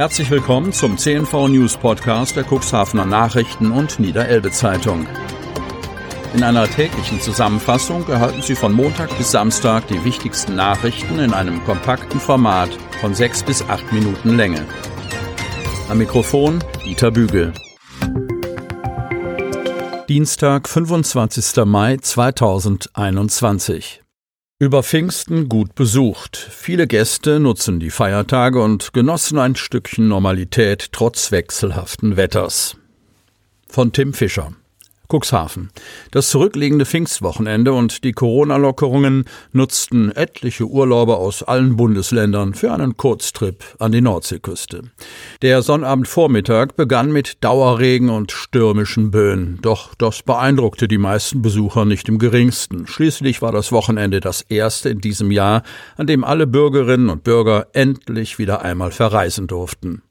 Herzlich willkommen zum CNV News Podcast der Cuxhavener Nachrichten und Niederelbe Zeitung. In einer täglichen Zusammenfassung erhalten Sie von Montag bis Samstag die wichtigsten Nachrichten in einem kompakten Format von sechs bis acht Minuten Länge. Am Mikrofon Dieter Bügel. Dienstag, 25. Mai 2021. Über Pfingsten gut besucht. Viele Gäste nutzen die Feiertage und genossen ein Stückchen Normalität trotz wechselhaften Wetters. Von Tim Fischer. Cuxhaven. Das zurückliegende Pfingstwochenende und die Corona-Lockerungen nutzten etliche Urlauber aus allen Bundesländern für einen Kurztrip an die Nordseeküste. Der Sonnabendvormittag begann mit Dauerregen und stürmischen Böen, doch das beeindruckte die meisten Besucher nicht im geringsten. Schließlich war das Wochenende das erste in diesem Jahr, an dem alle Bürgerinnen und Bürger endlich wieder einmal verreisen durften.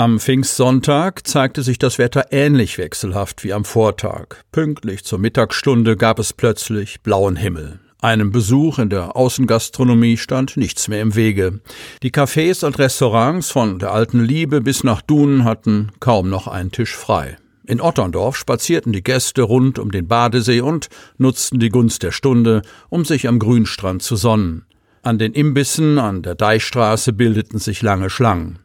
Am Pfingstsonntag zeigte sich das Wetter ähnlich wechselhaft wie am Vortag. Pünktlich zur Mittagsstunde gab es plötzlich blauen Himmel. Einem Besuch in der Außengastronomie stand nichts mehr im Wege. Die Cafés und Restaurants von der alten Liebe bis nach Dunen hatten kaum noch einen Tisch frei. In Otterndorf spazierten die Gäste rund um den Badesee und nutzten die Gunst der Stunde, um sich am Grünstrand zu sonnen. An den Imbissen an der Deichstraße bildeten sich lange Schlangen.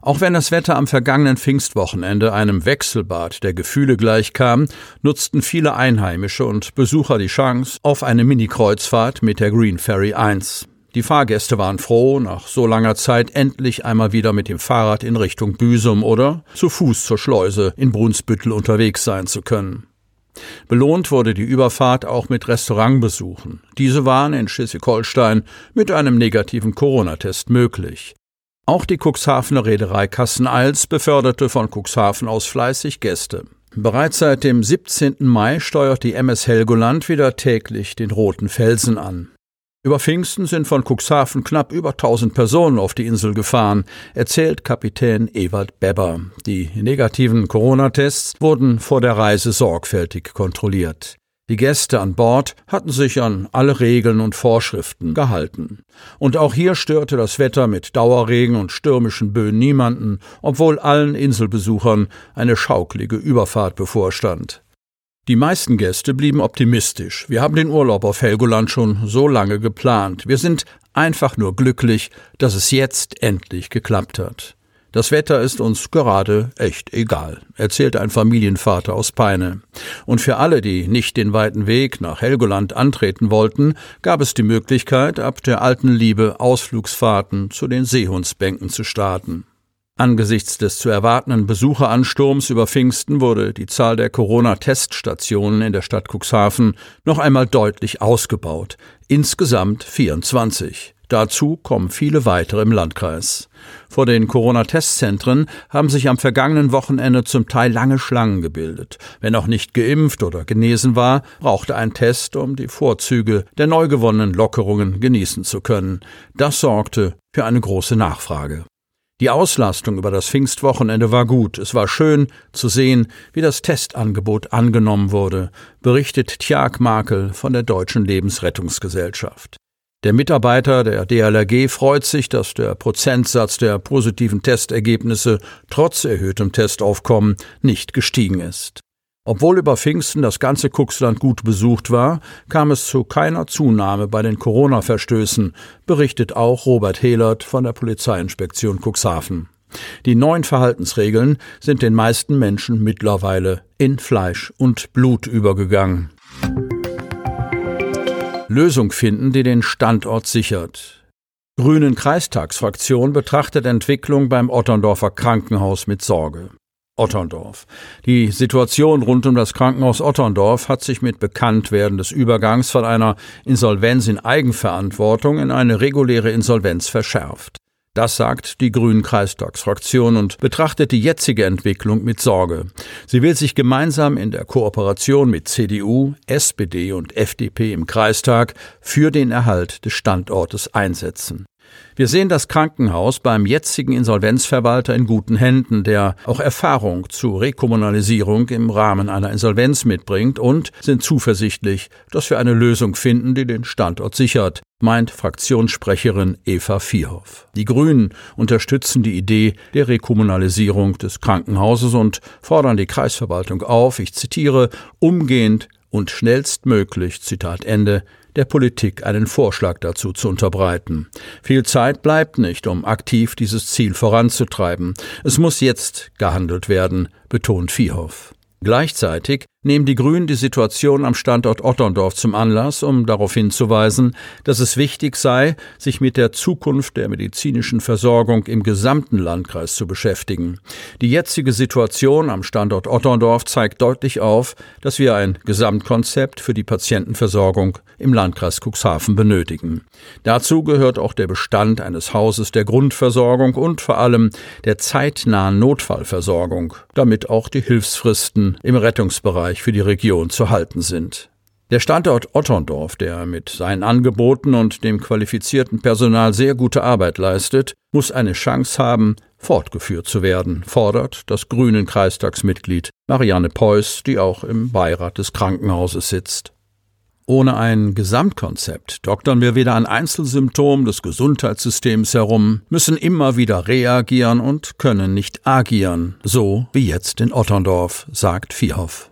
Auch wenn das Wetter am vergangenen Pfingstwochenende einem Wechselbad der Gefühle gleichkam, nutzten viele Einheimische und Besucher die Chance auf eine Mini-Kreuzfahrt mit der Green Ferry 1. Die Fahrgäste waren froh, nach so langer Zeit endlich einmal wieder mit dem Fahrrad in Richtung Büsum oder zu Fuß zur Schleuse in Brunsbüttel unterwegs sein zu können. Belohnt wurde die Überfahrt auch mit Restaurantbesuchen. Diese waren in Schleswig-Holstein mit einem negativen Corona-Test möglich. Auch die Cuxhavener Reederei Kasseneils beförderte von Cuxhaven aus fleißig Gäste. Bereits seit dem 17. Mai steuert die MS Helgoland wieder täglich den Roten Felsen an. Über Pfingsten sind von Cuxhaven knapp über 1000 Personen auf die Insel gefahren, erzählt Kapitän Ewald Beber. Die negativen Corona-Tests wurden vor der Reise sorgfältig kontrolliert. Die Gäste an Bord hatten sich an alle Regeln und Vorschriften gehalten. Und auch hier störte das Wetter mit Dauerregen und stürmischen Böen niemanden, obwohl allen Inselbesuchern eine schaukelige Überfahrt bevorstand. Die meisten Gäste blieben optimistisch. Wir haben den Urlaub auf Helgoland schon so lange geplant. Wir sind einfach nur glücklich, dass es jetzt endlich geklappt hat. Das Wetter ist uns gerade echt egal, erzählt ein Familienvater aus Peine. Und für alle, die nicht den weiten Weg nach Helgoland antreten wollten, gab es die Möglichkeit, ab der alten Liebe Ausflugsfahrten zu den Seehundsbänken zu starten. Angesichts des zu erwartenden Besucheransturms über Pfingsten wurde die Zahl der Corona-Teststationen in der Stadt Cuxhaven noch einmal deutlich ausgebaut. Insgesamt 24. Dazu kommen viele weitere im Landkreis. Vor den Corona-Testzentren haben sich am vergangenen Wochenende zum Teil lange Schlangen gebildet. Wer noch nicht geimpft oder genesen war, brauchte einen Test, um die Vorzüge der neu gewonnenen Lockerungen genießen zu können. Das sorgte für eine große Nachfrage. Die Auslastung über das Pfingstwochenende war gut. Es war schön zu sehen, wie das Testangebot angenommen wurde, berichtet Tjag Makel von der Deutschen Lebensrettungsgesellschaft. Der Mitarbeiter der DLRG freut sich, dass der Prozentsatz der positiven Testergebnisse trotz erhöhtem Testaufkommen nicht gestiegen ist. Obwohl über Pfingsten das ganze Kuxland gut besucht war, kam es zu keiner Zunahme bei den Corona-Verstößen, berichtet auch Robert Hehlert von der Polizeiinspektion Cuxhaven. Die neuen Verhaltensregeln sind den meisten Menschen mittlerweile in Fleisch und Blut übergegangen. Lösung finden, die den Standort sichert. Grünen Kreistagsfraktion betrachtet Entwicklung beim Otterndorfer Krankenhaus mit Sorge. Otterndorf. Die Situation rund um das Krankenhaus Otterndorf hat sich mit Bekanntwerden des Übergangs von einer Insolvenz in Eigenverantwortung in eine reguläre Insolvenz verschärft. Das sagt die Grünen Kreistagsfraktion und betrachtet die jetzige Entwicklung mit Sorge. Sie will sich gemeinsam in der Kooperation mit CDU, SPD und FDP im Kreistag für den Erhalt des Standortes einsetzen. Wir sehen das Krankenhaus beim jetzigen Insolvenzverwalter in guten Händen, der auch Erfahrung zu Rekommunalisierung im Rahmen einer Insolvenz mitbringt und sind zuversichtlich, dass wir eine Lösung finden, die den Standort sichert, meint Fraktionssprecherin Eva Vierhoff. Die Grünen unterstützen die Idee der Rekommunalisierung des Krankenhauses und fordern die Kreisverwaltung auf, ich zitiere, umgehend und schnellstmöglich, Zitat Ende, der Politik einen Vorschlag dazu zu unterbreiten. Viel Zeit bleibt nicht, um aktiv dieses Ziel voranzutreiben. Es muss jetzt gehandelt werden, betont Viehhoff. Gleichzeitig nehmen die Grünen die Situation am Standort Otterndorf zum Anlass, um darauf hinzuweisen, dass es wichtig sei, sich mit der Zukunft der medizinischen Versorgung im gesamten Landkreis zu beschäftigen. Die jetzige Situation am Standort Otterndorf zeigt deutlich auf, dass wir ein Gesamtkonzept für die Patientenversorgung im Landkreis Cuxhaven benötigen. Dazu gehört auch der Bestand eines Hauses der Grundversorgung und vor allem der zeitnahen Notfallversorgung, damit auch die Hilfsfristen im Rettungsbereich Bereich für die Region zu halten sind. Der Standort Otterndorf, der mit seinen Angeboten und dem qualifizierten Personal sehr gute Arbeit leistet, muss eine Chance haben, fortgeführt zu werden, fordert das grünen Kreistagsmitglied Marianne Preuß, die auch im Beirat des Krankenhauses sitzt. Ohne ein Gesamtkonzept doktern wir wieder an Einzelsymptomen des Gesundheitssystems herum, müssen immer wieder reagieren und können nicht agieren, so wie jetzt in Otterndorf, sagt Vierhoff.